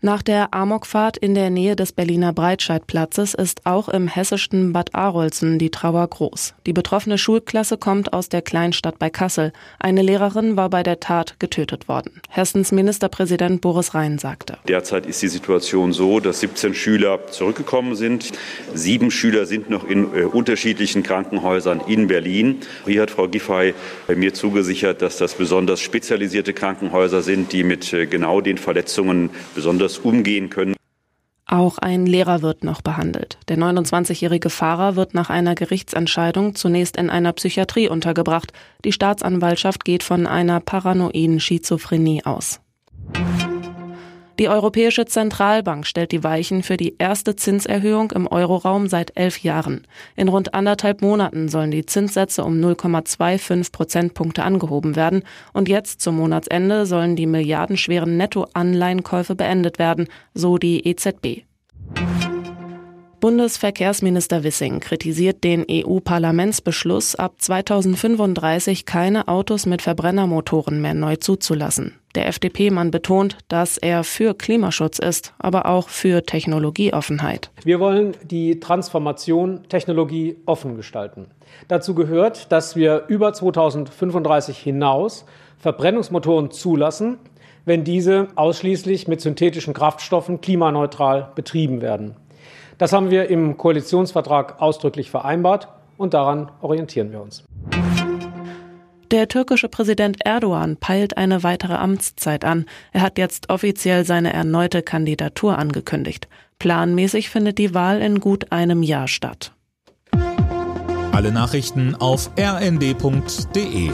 Nach der Amokfahrt in der Nähe des Berliner Breitscheidplatzes ist auch im hessischen Bad Arolsen die Trauer groß. Die betroffene Schulklasse kommt aus der Kleinstadt bei Kassel. Eine Lehrerin war bei der Tat getötet worden. Hessens Ministerpräsident Boris Rhein sagte. Derzeit ist die Situation so, dass 17 Schüler zurückgekommen sind. Sieben Schüler sind noch in äh, unterschiedlichen Krankenhäusern in Berlin. Hier hat Frau Giffey mir zugesichert, dass das besonders spezialisierte Krankenhäuser sind, die mit äh, genau den Verletzungen besonders anders umgehen können. Auch ein Lehrer wird noch behandelt. Der 29-jährige Fahrer wird nach einer Gerichtsentscheidung zunächst in einer Psychiatrie untergebracht. Die Staatsanwaltschaft geht von einer paranoiden Schizophrenie aus. Die Europäische Zentralbank stellt die Weichen für die erste Zinserhöhung im Euroraum seit elf Jahren. In rund anderthalb Monaten sollen die Zinssätze um 0,25 Prozentpunkte angehoben werden und jetzt zum Monatsende sollen die milliardenschweren Nettoanleihenkäufe beendet werden, so die EZB. Bundesverkehrsminister Wissing kritisiert den EU-Parlamentsbeschluss, ab 2035 keine Autos mit Verbrennermotoren mehr neu zuzulassen. Der FDP-Mann betont, dass er für Klimaschutz ist, aber auch für Technologieoffenheit. Wir wollen die Transformation Technologie offen gestalten. Dazu gehört, dass wir über 2035 hinaus Verbrennungsmotoren zulassen, wenn diese ausschließlich mit synthetischen Kraftstoffen klimaneutral betrieben werden. Das haben wir im Koalitionsvertrag ausdrücklich vereinbart und daran orientieren wir uns. Der türkische Präsident Erdogan peilt eine weitere Amtszeit an. Er hat jetzt offiziell seine erneute Kandidatur angekündigt. Planmäßig findet die Wahl in gut einem Jahr statt. Alle Nachrichten auf rnd.de